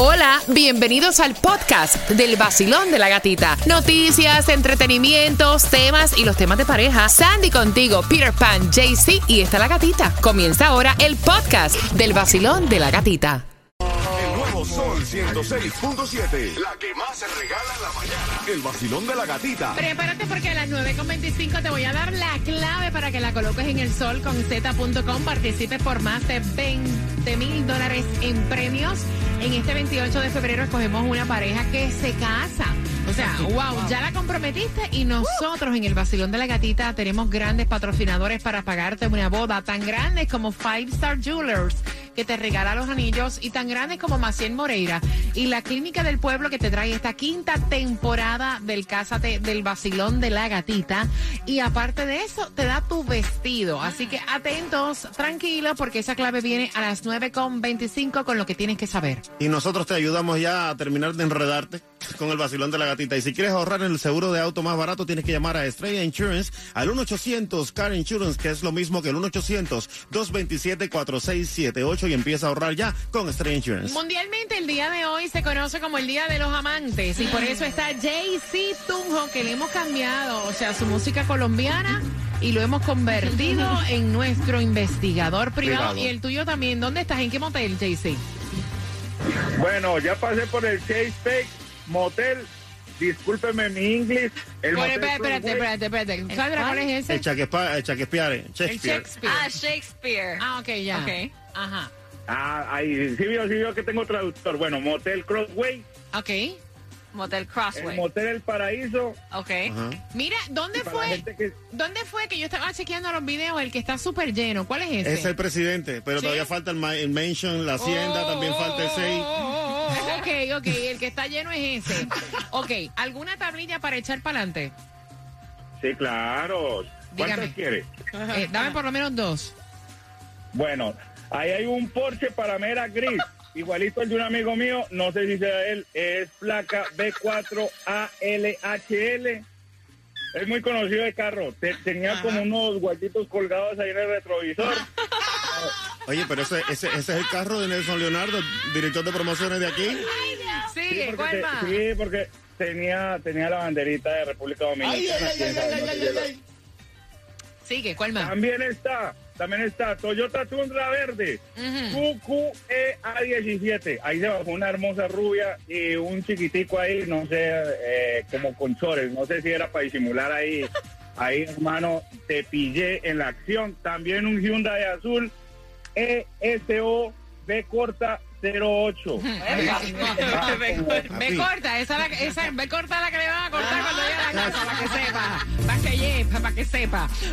Hola, bienvenidos al podcast del vacilón de la gatita. Noticias, entretenimientos, temas y los temas de pareja. Sandy contigo, Peter Pan, JC y está la gatita. Comienza ahora el podcast del vacilón de la gatita. El nuevo Sol 106.7. La que más se regala en la mañana. El vacilón de la gatita. Prepárate porque a las 9.25 te voy a dar la clave para que la coloques en el sol con z.com. Participes por más de 20 mil dólares en premios. En este 28 de febrero escogemos una pareja que se casa. O sea, wow, ya la comprometiste y nosotros en el Basilón de la Gatita tenemos grandes patrocinadores para pagarte una boda tan grandes como Five Star Jewelers que te regala los anillos y tan grandes como Maciel Moreira y la Clínica del Pueblo que te trae esta quinta temporada del Cásate del Basilón de la Gatita y aparte de eso te da tu vestido. Así que atentos, tranquilos porque esa clave viene a las 9.25 con lo que tienes que saber. Y nosotros te ayudamos ya a terminar de enredarte con el vacilón de la gatita. Y si quieres ahorrar en el seguro de auto más barato, tienes que llamar a Estrella Insurance al 1-800 Car Insurance, que es lo mismo que el 1-800-227-4678 y empieza a ahorrar ya con Estrella Insurance. Mundialmente el día de hoy se conoce como el Día de los Amantes y por eso está Jay-Z Tunjo que le hemos cambiado, o sea, su música colombiana y lo hemos convertido en nuestro investigador privado. Privado. Y el tuyo también. ¿Dónde estás? ¿En qué motel, Jay-Z? Bueno, ya pasé por el Chase Peak Motel. Discúlpeme mi inglés. El Por- motel espérate, espérate, espérate, espérate. ¿Sabes cuál es ese? El Shakespeare, el Shakespeare, El Shakespeare. Shakespeare. Ah, Shakespeare. Ah, ok, ya. Ok. Ajá. Ah, ahí, sí vio, sí vio que tengo traductor. Bueno, Motel Crossway, Ok. Motel el Crossway. Motel El Paraíso. Ok. Ajá. Mira, ¿dónde fue? que- ¿Dónde fue que yo estaba chequeando los videos? El que está súper lleno. ¿Cuál es ese? Es el presidente, pero Sí. todavía falta el, ma- el Mansion, la Hacienda, Oh, también falta el 6. oh, oh, oh, oh, ok, ok, el que está lleno es ese. Ok, ¿alguna tablilla para echar para adelante? Sí, claro. ¿Cuántas Dígame. quiere? Eh, dame por lo menos dos. Bueno, ahí hay un Porsche Panamera gris. Igualito el de un amigo mío, no sé si sea él, es placa B4ALHL. Es muy conocido el carro. Te- tenía como unos guayitos colgados ahí en el retrovisor. Oye, pero ese, ese, ese es el carro de Nelson Leonardo, director de promociones de aquí. Sigue, porque, ¿cuál te- más? sí, porque tenía, tenía la banderita de República Dominicana. sé si lo- Sigue, ¿cuál más? También está, también está Toyota Tundra Verde, Ujú. QQEA17. Ahí se bajó una hermosa rubia y un chiquitico ahí, no sé, eh, como con chores. No sé si era para disimular ahí. Ahí, hermano, te pillé en la acción. También un Hyundai azul ESO B corta 08. Me corta, esa, es la, esa me corta la que le van a cortar cuando llegue a la casa, para que sepa, para que.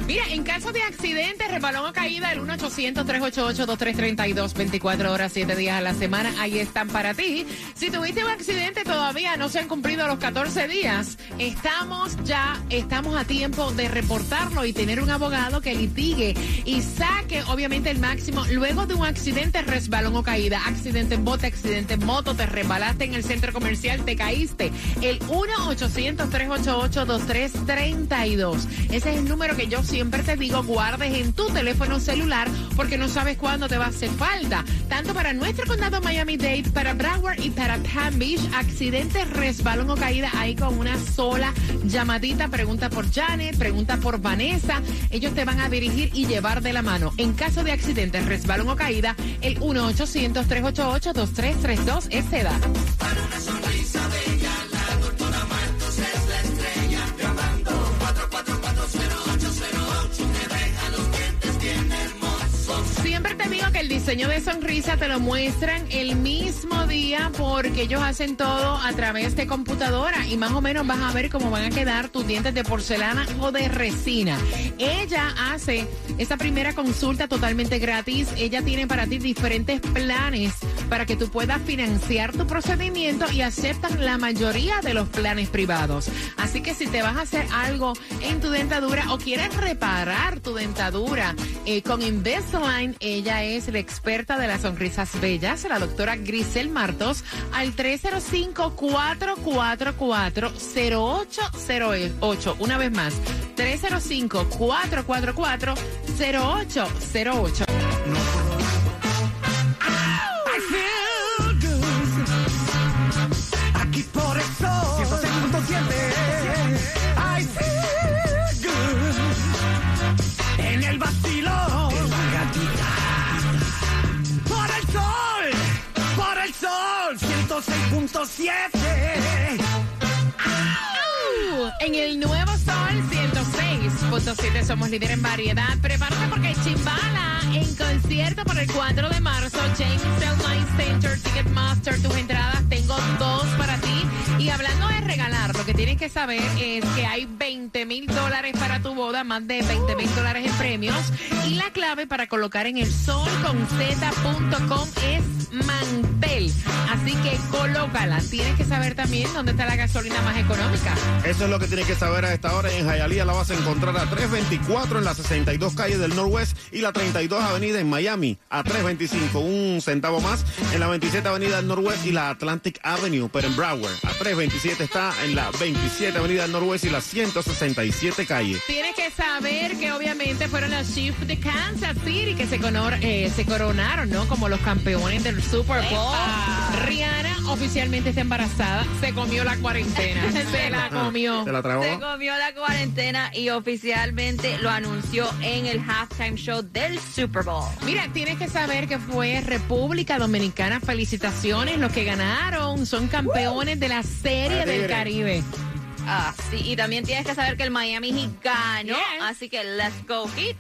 Mira, en caso de accidente, resbalón o caída, el 1-800-388-2332, 24 horas, 7 días a la semana, ahí están para ti. Si tuviste un accidente, todavía no se han cumplido los 14 días, estamos ya, estamos a tiempo de reportarlo y tener un abogado que litigue y saque, obviamente, el máximo luego de un accidente, resbalón o caída, accidente en bote, accidente en moto, te resbalaste en el centro comercial, te caíste. El 1-800-388-2332. Ese es el número que yo siempre te digo, guardes en tu teléfono celular porque no sabes cuándo te va a hacer falta. Tanto para nuestro condado Miami-Dade, para Broward y para Palm Beach, accidente, resbalón o caída ahí con una sola llamadita. Pregunta por Janet, pregunta por Vanessa. Ellos te van a dirigir y llevar de la mano. En caso de accidente, resbalón o caída, el 1-800-388-2332 es. Diseño de sonrisa te lo muestran el mismo día porque ellos hacen todo a través de computadora y más o menos vas a ver cómo van a quedar tus dientes de porcelana o de resina. Ella hace esa primera consulta totalmente gratis. Ella tiene para ti diferentes planes para que tú puedas financiar tu procedimiento y aceptan la mayoría de los planes privados. Así que si te vas a hacer algo en tu dentadura o quieres reparar tu dentadura eh, con Invisalign, ella es la experta de las sonrisas bellas, la doctora Grisel Martos, al 305-444-0808. Una vez más, 305-444-0808. 106.7. En el nuevo Sol 106.7 somos líder en variedad. Prepárate porque Chimbala en concierto por el 4 de marzo. James Online Center, Ticketmaster, tus entradas. Tengo dos para ti. Y hablando de regalar, lo que tienes que saber es que hay 20 mil dólares para tu boda, más de 20 mil dólares en premios. Y la clave para colocar en el sol con z.com es mantel. Colócala. Tienes que saber también dónde está la gasolina más económica. Eso es lo que tienes que saber a esta hora. En Hialeah la vas a encontrar a 324 en la 62 calle del Norwest y la 32 avenida en Miami a 325, un centavo más en la 27 avenida del Norwest y la Atlantic Avenue, pero en Broward a 327 está en la 27 avenida del Norwest y la 167 calle. Tienes que saber que obviamente fueron los Chiefs de Kansas City que se, conor- eh, se coronaron, ¿no? Como los campeones del Super Bowl. Rihanna oficialmente está embarazada. Se comió la cuarentena. se la comió. ¿Te la tragó? Se comió la cuarentena y oficialmente lo anunció en el halftime show del Super Bowl. Mira, tienes que saber que fue República Dominicana. Felicitaciones. Los que ganaron son campeones de la Serie del. Caribe. Ah, sí, y también tienes que saber que el Miami Heat ganó, Yes. así que let's go Heat.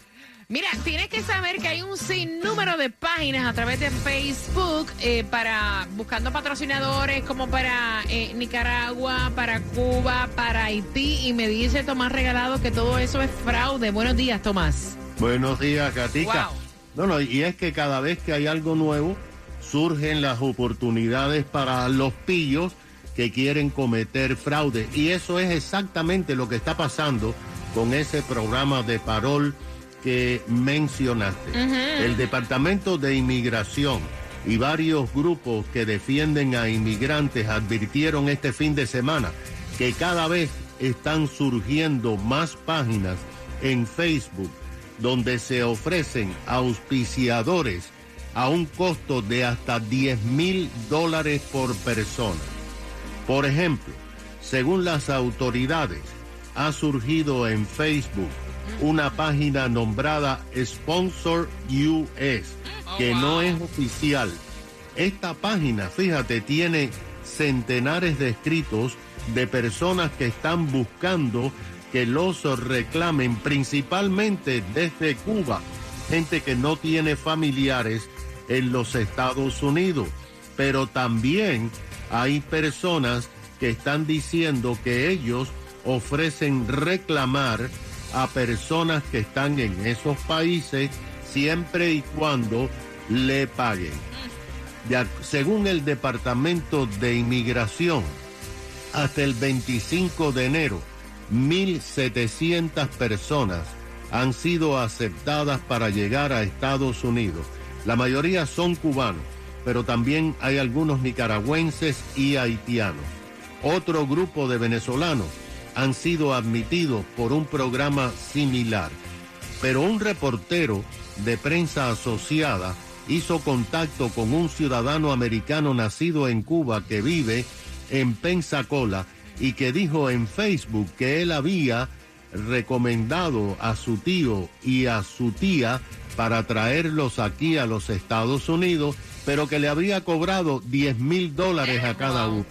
Mira, tienes que saber que hay un sinnúmero de páginas a través de Facebook eh, para buscando patrocinadores como para eh, Nicaragua, para Cuba, para Haití y me dice Tomás Regalado que todo eso es fraude. Buenos días, Tomás. Buenos días, Gatica. Wow. No, no, y es que cada vez que hay algo nuevo, surgen las oportunidades para los pillos que quieren cometer fraude. Y eso es exactamente lo que está pasando con ese programa de parol que mencionaste. El Departamento de Inmigración y varios grupos que defienden a inmigrantes advirtieron este fin de semana que cada vez están surgiendo más páginas en Facebook donde se ofrecen auspiciadores a un costo de hasta 10 mil dólares por persona. Por ejemplo, según las autoridades, ha surgido en Facebook una página nombrada Sponsor US, que no es oficial. Esta página, fíjate, tiene centenares de escritos de personas que están buscando que los reclamen, principalmente desde Cuba, gente que no tiene familiares en los Estados Unidos, pero también hay personas que están diciendo que ellos ofrecen reclamar a personas que están en esos países siempre y cuando le paguen. Ya, según el Departamento de Inmigración, hasta el 25 de enero, 1.700 personas han sido aceptadas para llegar a Estados Unidos. La mayoría son cubanos, pero también hay algunos nicaragüenses y haitianos. Otro grupo de venezolanos han sido admitidos por un programa similar. Pero un reportero de prensa asociada hizo contacto con un ciudadano americano nacido en Cuba que vive en Pensacola y que dijo en Facebook que él había recomendado a su tío y a su tía para traerlos aquí a los Estados Unidos, pero que le había cobrado 10 mil dólares a cada uno.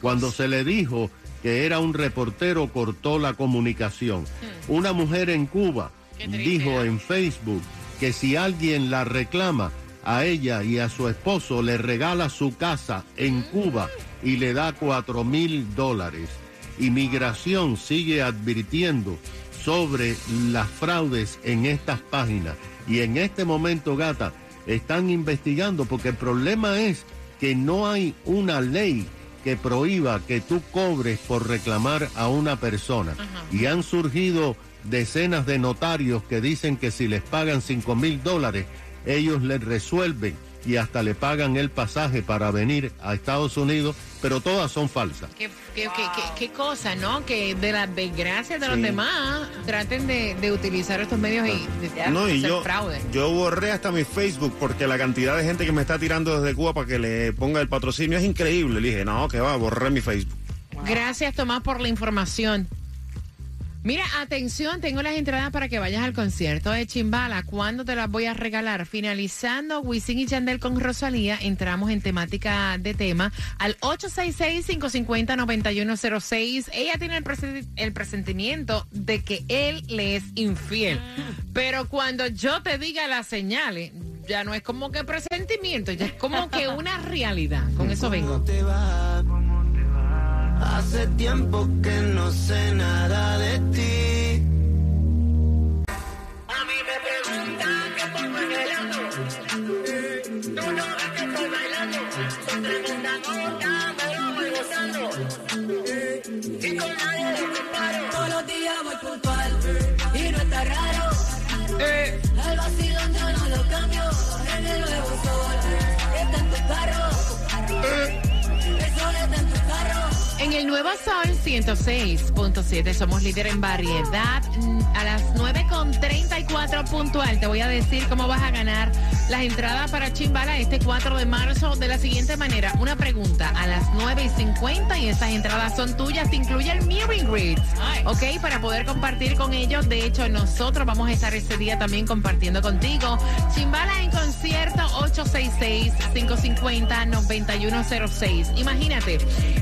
Cuando se le dijo que era un reportero, cortó la comunicación. Una mujer en Cuba dijo en Facebook que si alguien la reclama, a ella y a su esposo le regala su casa en Cuba y le da cuatro mil dólares. Inmigración sigue advirtiendo sobre las fraudes en estas páginas. Y en este momento, gata, están investigando porque el problema es que no hay una ley que prohíba que tú cobres por reclamar a una persona. Y han surgido decenas de notarios que dicen que si les pagan 5 mil dólares, ellos les resuelven y hasta le pagan el pasaje para venir a Estados Unidos, pero todas son falsas. Qué, qué- qué- qué- qué cosa, ¿no? Que de las desgracias de los demás traten de, de utilizar estos medios y de, No, y hacer yo, fraude. yo borré hasta mi Facebook porque la cantidad de gente que me está tirando desde Cuba para que le ponga el patrocinio es increíble. Le dije, no, que va, borré mi Facebook. Gracias, Tomás, por la información. Mira, atención, tengo las entradas para que vayas al concierto de Chimbala. ¿Cuándo te las voy a regalar? Finalizando Wisin y Chandel con Rosalía, entramos en temática de tema al 866-550-9106. Ella tiene el, el presentimiento de que él le es infiel. Pero cuando yo te diga las señales, ya no es como que presentimiento, ya es como que una realidad. Con eso vengo. Hace tiempo que no sé nada de ti. Nuevo Sol 106.7 somos líder en variedad. A las 9.34 puntual te voy a decir cómo vas a ganar las entradas para Chimbala este 4 de marzo de la siguiente manera. Una pregunta a las 9.50 y esas entradas son tuyas. Te incluye el Mirroring Reads, ¿ok? Para poder compartir con ellos. De hecho, nosotros vamos a estar ese día también compartiendo contigo. Chimbala en concierto 866-550-9106. Imagínate,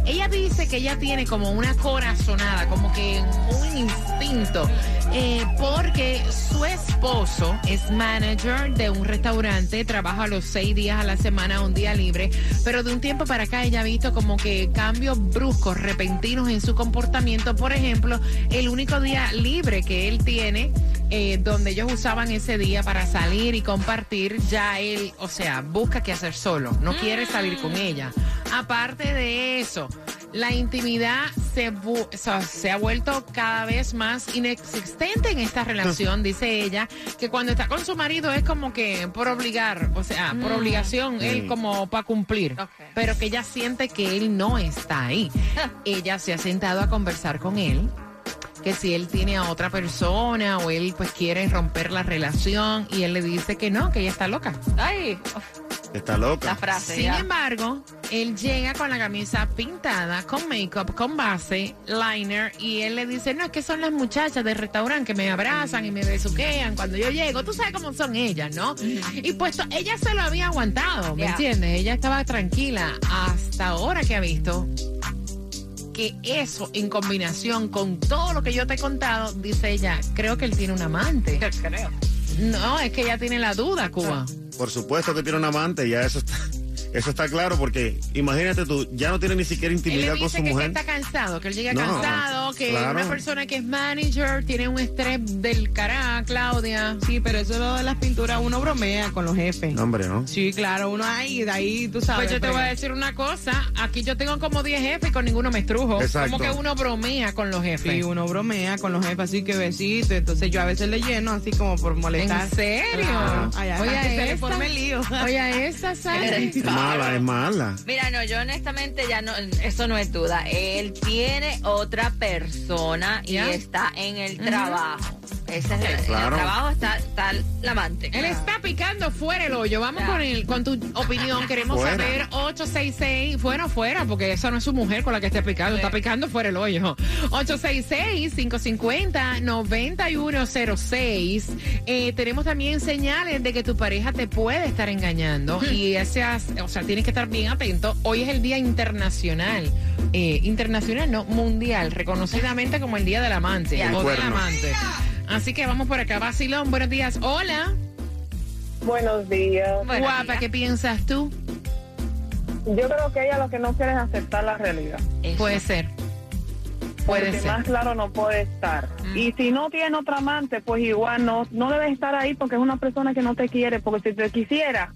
ella dice que ella tiene como una corazonada, como que un instinto, eh, porque su esposo es manager de un restaurante, trabaja los seis días a la semana, un día libre, pero de un tiempo para acá ella ha visto como que cambios bruscos, repentinos en su comportamiento. Por ejemplo, el único día libre que él tiene, eh, donde ellos usaban ese día para salir y compartir, ya él, o sea, busca qué hacer solo, no quiere salir con ella. Aparte de eso, la intimidad se, bu- o sea, se ha vuelto cada vez más inexistente en esta relación, dice ella, que cuando está con su marido es como que por obligar, o sea, por obligación, él como para cumplir, pero que ella siente que él no está ahí. ella se ha sentado a conversar con él que si él tiene a otra persona o él pues quiere romper la relación y él le dice que no, que ella está loca. Ay, Está loca. la frase. Sin ya. embargo, él llega con la camisa pintada, con make-up, con base, liner, y él le dice, no, es que son las muchachas del restaurante que me abrazan y me besuquean cuando yo llego. Tú sabes cómo son ellas, ¿no? Y puesto, ella se lo había aguantado, ¿me entiendes? Ella estaba tranquila hasta ahora que ha visto que eso en combinación con todo lo que yo te he contado, dice ella, creo que él tiene un amante. Creo. No, es que ella tiene la duda, Cuba. Por supuesto que tiene un amante, ya eso está, eso está claro, porque imagínate tú, ya no tiene ni siquiera Él intimidad le con dice su que, que mujer. está cansado, que él llega No, cansado, que claro. una persona que es manager tiene un estrés del cará, Claudia. Sí, pero eso lo de las pinturas, uno bromea con los jefes. No, hombre, ¿no? Sí, claro, uno ahí, de ahí, tú sabes. Pues yo te voy a decir una cosa, aquí yo tengo como 10 jefes y con ninguno me estrujo. Exacto. Como que uno bromea con los jefes. Sí, uno bromea con los jefes, así que besito. Entonces yo a veces le lleno así como por molestar. ¿En serio? Claro. Ay, ay, Oye, que se le esta. forme el lío. Oye, esa, Sandy. Es mala, es mala. Mira, no, yo honestamente ya no, eso no es duda. Él tiene otra persona y ¿Ya? está en el trabajo. Ese es el, Claro. el trabajo está, está el amante. Él está picando fuera el hoyo. Vamos con el, con tu opinión. Queremos Fuera. saber 866, fuera o fuera, porque esa no es su mujer con la que esté picando, está picando fuera el hoyo. 866-550-9106. Eh, tenemos también señales de que tu pareja te puede estar engañando y esas, o sea, tienes que estar bien atento. Hoy es el Día Internacional. eh, internacional, no, mundial, reconocidamente como el Día del Amante Ya. o del amante. Así que vamos por acá. Basilón, buenos días. Hola. Buenos días. Buenos Guapa, días. ¿qué piensas tú? Yo creo que ella lo que no quiere es aceptar la realidad. Eso. Puede ser. Puede porque ser. más claro no puede estar. Y si no tiene otra amante, pues igual no, no debe estar ahí porque es una persona que no te quiere. Porque si te quisiera,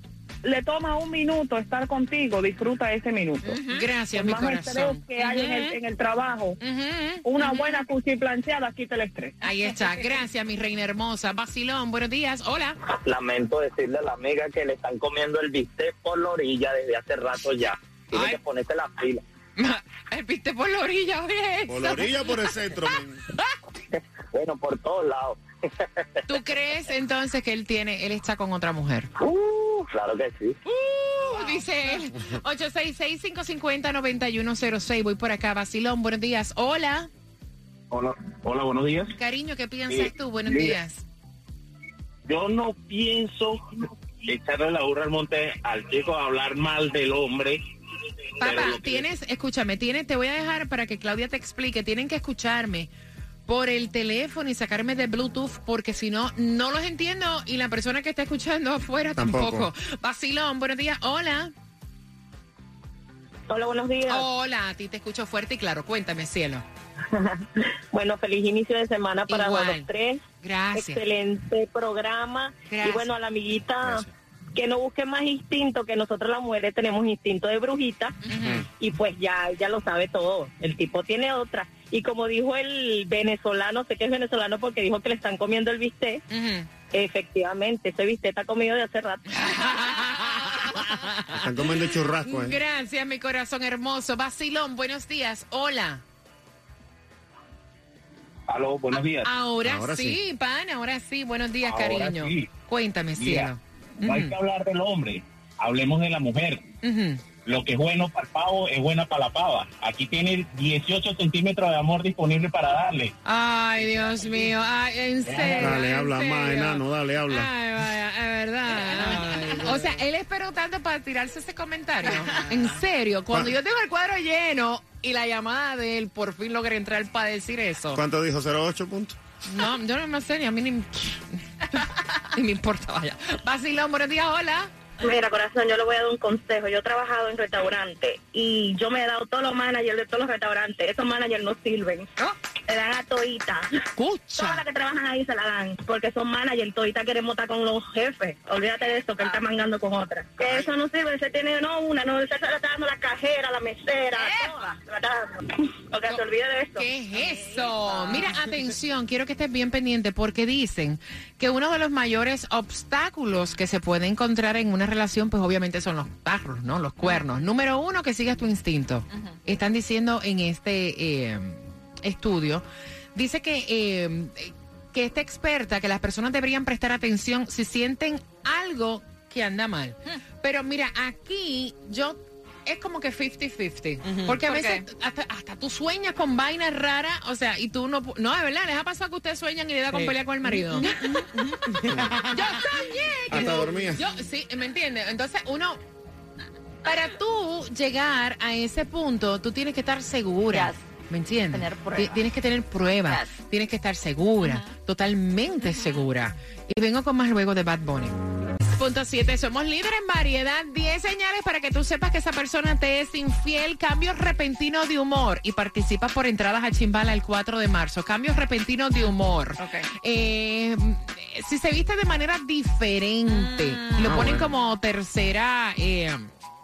le toma un minuto estar contigo, disfruta ese minuto. Gracias, Por mi más corazón. estrés que hay en el, en el trabajo, Ujú. una buena cuchiplancheada quita el estrés. Ahí está. Gracias, mi reina hermosa. Basilón, buenos días. Hola. Lamento decirle a la amiga que le están comiendo el bistec por la orilla desde hace rato ya. Tiene Ay. que ponerse la pila. El viste por la orilla, oye. Por la orilla o por el centro. Bueno, por todos lados. ¿Tú crees entonces que él tiene, él está con otra mujer? Uh, claro que sí. Uh, dice él. 866-550-9106. Voy por acá. Basilón, buenos días. Hola. Hola, hola, buenos días. Cariño, ¿qué piensas Sí, tú? Buenos mira. días. Yo no pienso echarle la burra al monte al chico a hablar mal del hombre. Papá, tienes, escúchame, tienes, te voy a dejar para que Claudia te explique. Tienen que escucharme por el teléfono y sacarme de Bluetooth porque si no, no los entiendo y la persona que está escuchando afuera tampoco. Tampoco. Vacilón, buenos días. Hola. Hola, buenos días. Hola, a ti te escucho fuerte y claro. Cuéntame, cielo. Bueno, feliz inicio de semana para Igual. los tres. Gracias. Excelente programa. Gracias. Y bueno, a la amiguita que no busque más instinto, que nosotros las mujeres tenemos instinto de brujita. Y pues ya ella lo sabe todo. El tipo tiene otra. Y como dijo el venezolano, sé que es venezolano porque dijo que le están comiendo el bistec. Efectivamente, ese bistec está comido de hace rato. Están comiendo churrasco, ¿eh? Gracias, mi corazón hermoso. Vacilón, buenos días. Hola. Aló, buenos días. Ahora, Ahora sí, sí. pan, ahora sí. Buenos días, Ahora cariño. sí. Cuéntame, Mira, cielo. no hay que hablar del hombre, hablemos de la mujer. Ujú. Lo que es bueno para el pavo es buena para la pava. Aquí tiene 18 centímetros de amor disponible para darle. Ay, Dios mío. Ay, en serio. Dale, en habla más, serio. enano, dale, habla. Ay, vaya, es verdad. o sea, él esperó tanto para tirarse ese comentario. En serio, cuando Pa- yo tengo el cuadro lleno y la llamada de él, por fin logré entrar para decir eso. ¿Cuánto dijo? ¿08 puntos? No, yo no me sé, ni a mí ni, ni me importa, vaya. Vacilón, buenos días, hola. Mira, corazón, yo le voy a dar un consejo. Yo he trabajado en restaurantes y yo me he dado todos los managers de todos los restaurantes. Esos managers no sirven. Le dan a Toita. Todas Escucha. las que trabajan ahí se la dan porque son managers. Toita queremos estar con los jefes. Olvídate de eso, que él está mangando con otra. Que eso no sirve. Se tiene no una, no, se está dando la cajera, la mesera, todas. Se. Porque se olvide de eso. ¿Qué es eso? Mira, atención, quiero que estés bien pendiente porque dicen que uno de los mayores obstáculos que se puede encontrar en una relación, pues obviamente son los tarros, ¿no? Los cuernos. Número uno, que sigas tu instinto. Están diciendo en este eh, estudio, dice que, eh, que esta experta, que las personas deberían prestar atención si sienten algo que anda mal. Pero mira, aquí yo... Es como que 50-50. Porque a ¿Por veces hasta, hasta tú sueñas con vainas raras, o sea, y tú no... pu- No, de verdad, les ha pasado que ustedes sueñan y le da con Sí. pelear con el marido. yo soñé. que- Hasta dormía. Yo, sí, ¿me entiendes? Entonces, uno... Para tú llegar a ese punto, tú tienes que estar segura. Yes. ¿Me entiendes? Tener pruebas. Ti- Tienes que tener pruebas. Yes. Tienes que estar segura. Totalmente segura. Y vengo con más luego de Bad Bunny. Punto 7. Somos líderes en variedad. 10 señales para que tú sepas que esa persona te es infiel. Cambio repentino de humor. Y participa por entradas a Chimbala el 4 de marzo. Cambios repentinos de humor. Ok. Eh, si se viste de manera diferente. y lo Ah, ponen bueno. como tercera. eh,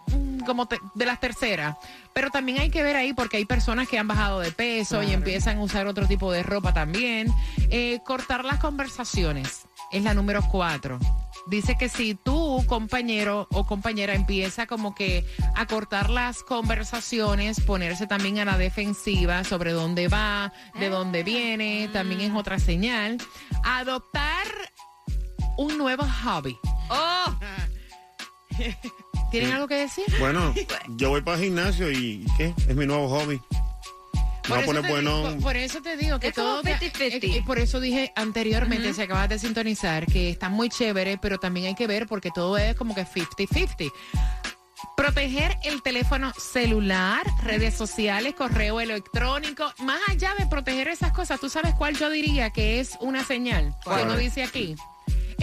mm, como te- de las terceras. Pero también hay que ver ahí porque hay personas que han bajado de peso y empiezan a usar otro tipo de ropa también. Eh, cortar las conversaciones es la número cuatro. Dice que si tu compañero o compañera empieza como que a cortar las conversaciones, ponerse también a la defensiva sobre dónde va, de dónde viene, también es otra señal. Adoptar un nuevo hobby. Oh, ¿Tienen algo que decir? Bueno, yo voy para el gimnasio y ¿qué? Es mi nuevo hobby. Eso poner te bueno. digo- por, por eso te digo que Es como todo... 50-50. eh, eh, por eso dije anteriormente, si acabas de sintonizar, que está muy chévere, pero también hay que ver porque todo es como que 50-50. Proteger el teléfono celular, redes sociales, correo electrónico. Más allá de proteger esas cosas, ¿tú sabes cuál yo diría que es una señal? Que uno dice aquí.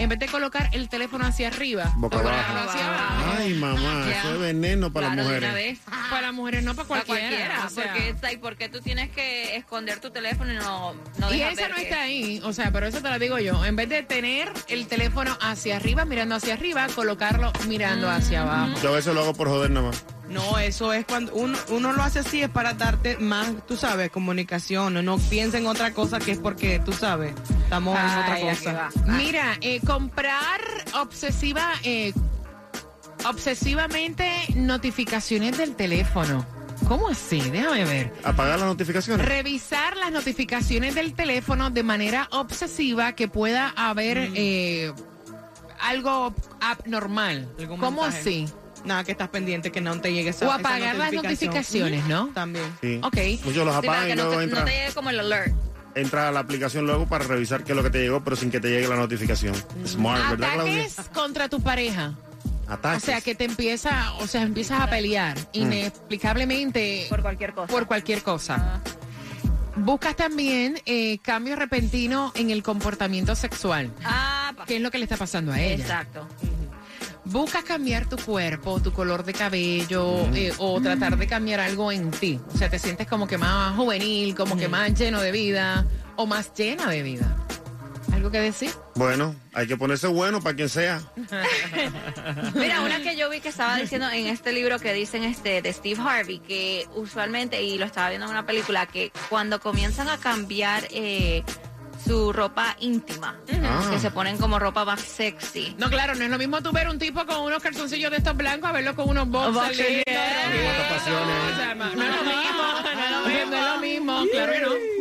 En vez de colocar el teléfono hacia arriba, Boca colocarlo abajo. hacia abajo. Ay, mamá, Ya. eso es veneno para claro, las de una mujeres. vez. Para las mujeres, no para Para cualquiera. cualquiera. o sea. porque, like, ¿por qué tú tienes que esconder tu teléfono y no, no y esa ver no que- está ahí, o sea, pero eso te lo digo yo. En vez de tener el teléfono hacia arriba, mirando hacia arriba, colocarlo mirando hacia abajo. Yo a veces lo hago por joder nada más. No, eso es cuando uno, uno lo hace así, es para darte más, tú sabes, comunicación. No, piensa en otra cosa que es porque, tú sabes, estamos en otra cosa. va. Mira, eh, comprar obsesiva, eh, obsesivamente notificaciones del teléfono. ¿Cómo así? Déjame ver. Apagar las notificaciones. Revisar las notificaciones del teléfono de manera obsesiva que pueda haber eh, algo abnormal. Algún ¿Cómo mensaje. así? Nada, que estás pendiente que no te llegue esa O esa apagar las notificaciones, ¿no? También. Sí. Ok. Muchos los Sí, para apagan y no, te, no entran. te llegue como el alert. Entra a la aplicación luego para revisar qué es lo que te llegó, pero sin que te llegue la notificación. Smart, ¿verdad, Claudia? Ataques contra tu pareja. Ataques. O sea, que te empieza, o sea, empiezas a pelear inexplicablemente Por cualquier cosa. por cualquier cosa. Buscas también eh, cambios repentinos en el comportamiento sexual. Ah, ¿Qué es lo que le está pasando a ella? Exacto. Buscas cambiar tu cuerpo, tu color de cabello eh, o tratar de cambiar algo en ti. O sea, te sientes como que más juvenil, como que más lleno de vida o más llena de vida. ¿Algo que decir? Bueno, hay que ponerse bueno para quien sea. Mira, una que yo vi que estaba diciendo en este libro que dicen este de Steve Harvey, que usualmente, y lo estaba viendo en una película, que cuando comienzan a cambiar eh, su ropa íntima, Ah. que se ponen como ropa más sexy. No, claro, no es lo mismo tú ver un tipo con unos calzoncillos de estos blancos a verlo con unos boxers Boxers, lindos, yeah. rojitos. Cuántas pasiones. O sea, no es lo mismo, no es lo mismo, no es lo mismo, claro que no.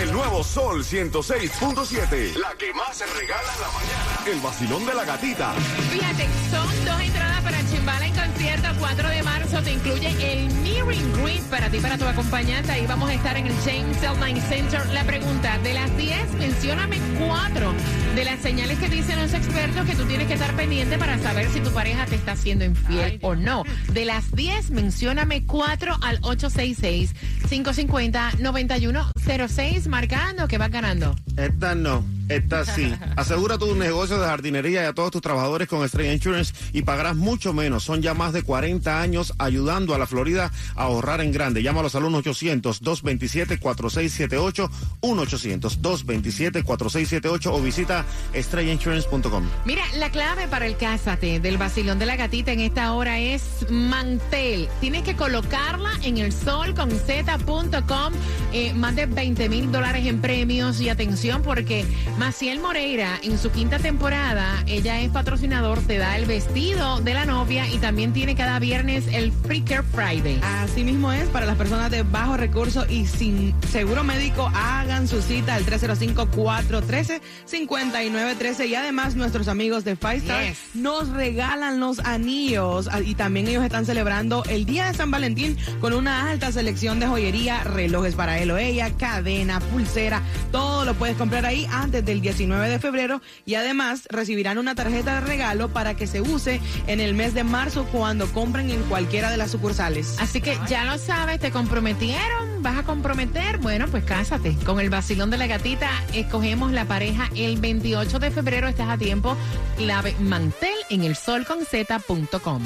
El nuevo Sol 106.7. La que más se regala en la mañana. El vacilón de la gatita. Fíjate, son dos entradas para Chimbala en concierto 4 de marzo. Te incluye el Mirroring Green para ti, para tu acompañante. Ahí vamos a estar en el James L9 Center. La pregunta, de las 10, mencióname cuatro de las señales que dicen los expertos que tú tienes que estar pendiente para saber si tu pareja te está siendo infiel o no. De las 10, mencióname cuatro al 866-550-9106, marcando que vas ganando. Esta no, esta sí. Asegura tu negocio de jardinería y a todos tus trabajadores con Estrella Insurance y pagarás mucho menos. Son ya más de 40 años ayudando a la Florida a ahorrar en grande. Llámalos al 1-800-227-4678, 1-800-227-4678 o visita estrellainsurance.com. Mira, la clave para el cásate del vacilón de la gatita en esta hora es mantel. Tienes que colocarla en el sol con z.com. Eh, más de 20 mil dólares en premios. Y atención, porque Maciel Moreira, en su quinta temporada, ella es patrocinador, te da el vestido de la novia y también tiene cada viernes el Free Care Friday. Así mismo es, para las personas de bajo recurso y sin seguro médico, hagan su cita al 305-413-5913. Y además, nuestros amigos de Five Star Yes. nos regalan los anillos. Ah, Y también ellos están celebrando el Día de San Valentín con una alta selección de joyería, relojes para él o ella, cadena, pulsera. Todo lo puedes comprar ahí antes del 19 de febrero. Y además, recibirán una tarjeta de regalo para que se use en el mes de marzo cuando compren en cualquiera de las sucursales. Así que ya lo sabes, te comprometieron, vas a comprometer, bueno, pues cásate. Con el vacilón de la gatita escogemos la pareja el 28 de febrero, estás a tiempo, clave mantel en el solconz.com.